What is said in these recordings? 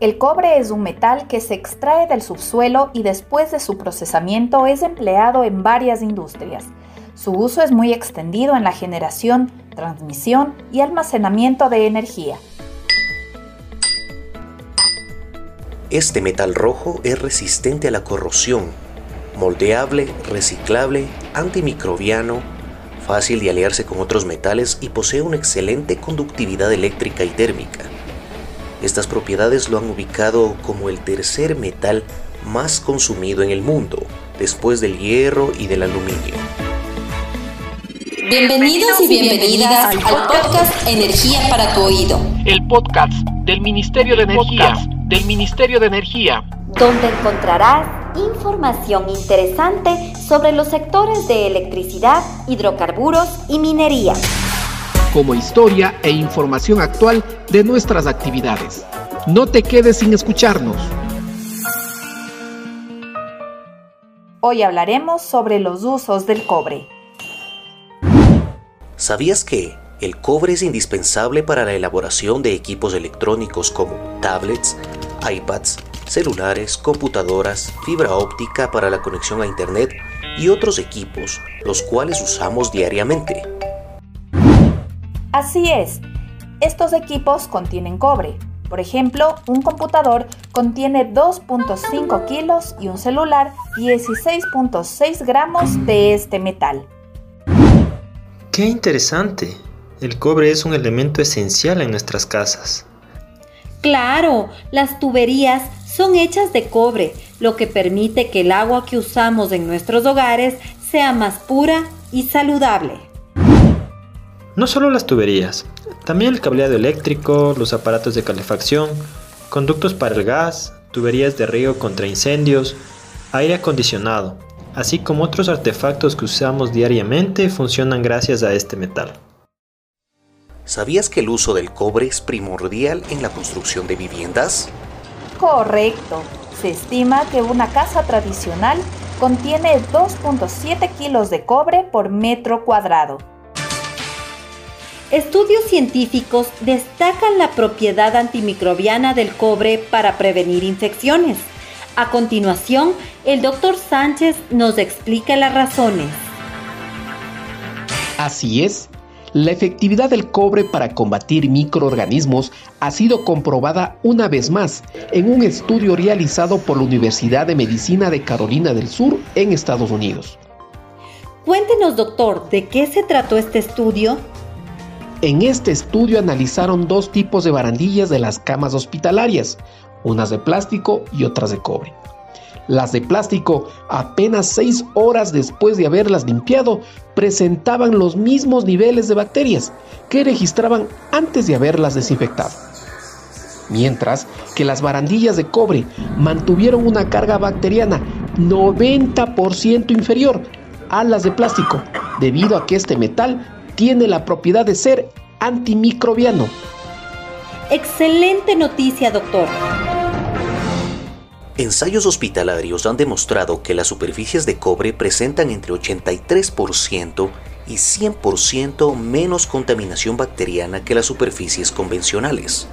El cobre es un metal que se extrae del subsuelo y después de su procesamiento es empleado en varias industrias. Su uso es muy extendido en la generación, transmisión y almacenamiento de energía. Este metal rojo es resistente a la corrosión, moldeable, reciclable, antimicrobiano, fácil de aliarse con otros metales y posee una excelente conductividad eléctrica y térmica. Estas propiedades lo han ubicado como el tercer metal más consumido en el mundo, después del hierro y del aluminio. Bienvenidos y bienvenidas al podcast Energía para tu oído. El podcast del Ministerio de Energía, del Ministerio de Energía, donde encontrarás información interesante sobre los sectores de electricidad, hidrocarburos y minería como historia e información actual de nuestras actividades. No te quedes sin escucharnos. Hoy hablaremos sobre los usos del cobre. ¿Sabías que el cobre es indispensable para la elaboración de equipos electrónicos como tablets, iPads, celulares, computadoras, fibra óptica para la conexión a Internet y otros equipos, los cuales usamos diariamente? Así es, estos equipos contienen cobre. Por ejemplo, un computador contiene 2.5 kilos y un celular 16.6 gramos de este metal. ¡Qué interesante! El cobre es un elemento esencial en nuestras casas. Claro, las tuberías son hechas de cobre, lo que permite que el agua que usamos en nuestros hogares sea más pura y saludable. No solo las tuberías, también el cableado eléctrico, los aparatos de calefacción, conductos para el gas, tuberías de río contra incendios, aire acondicionado, así como otros artefactos que usamos diariamente funcionan gracias a este metal. ¿Sabías que el uso del cobre es primordial en la construcción de viviendas? Correcto. Se estima que una casa tradicional contiene 2.7 kilos de cobre por metro cuadrado. Estudios científicos destacan la propiedad antimicrobiana del cobre para prevenir infecciones. A continuación, el doctor Sánchez nos explica las razones. Así es, la efectividad del cobre para combatir microorganismos ha sido comprobada una vez más en un estudio realizado por la Universidad de Medicina de Carolina del Sur en Estados Unidos. Cuéntenos, doctor, ¿de qué se trató este estudio? En este estudio analizaron dos tipos de barandillas de las camas hospitalarias, unas de plástico y otras de cobre. Las de plástico, apenas seis horas después de haberlas limpiado, presentaban los mismos niveles de bacterias que registraban antes de haberlas desinfectado. Mientras que las barandillas de cobre mantuvieron una carga bacteriana 90% inferior a las de plástico, debido a que este metal tiene la propiedad de ser antimicrobiano. Excelente noticia, doctor. Ensayos hospitalarios han demostrado que las superficies de cobre presentan entre 83% y 100% menos contaminación bacteriana que las superficies convencionales.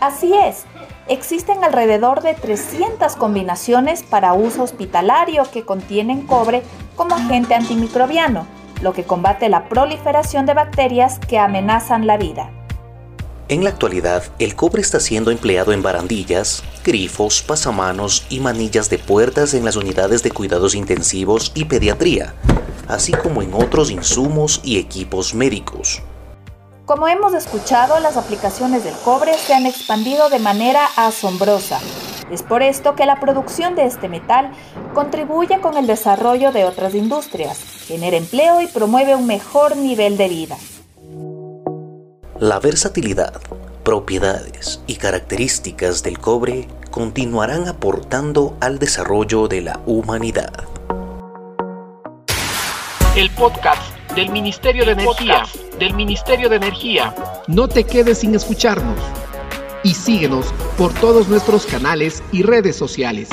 Así es, existen alrededor de 300 combinaciones para uso hospitalario que contienen cobre como agente antimicrobiano lo que combate la proliferación de bacterias que amenazan la vida. En la actualidad, el cobre está siendo empleado en barandillas, grifos, pasamanos y manillas de puertas en las unidades de cuidados intensivos y pediatría, así como en otros insumos y equipos médicos. Como hemos escuchado, las aplicaciones del cobre se han expandido de manera asombrosa. Es por esto que la producción de este metal contribuye con el desarrollo de otras industrias, genera empleo y promueve un mejor nivel de vida. La versatilidad, propiedades y características del cobre continuarán aportando al desarrollo de la humanidad. El podcast del Ministerio de Energía, del Ministerio de Energía. No te quedes sin escucharnos y síguenos por todos nuestros canales y redes sociales.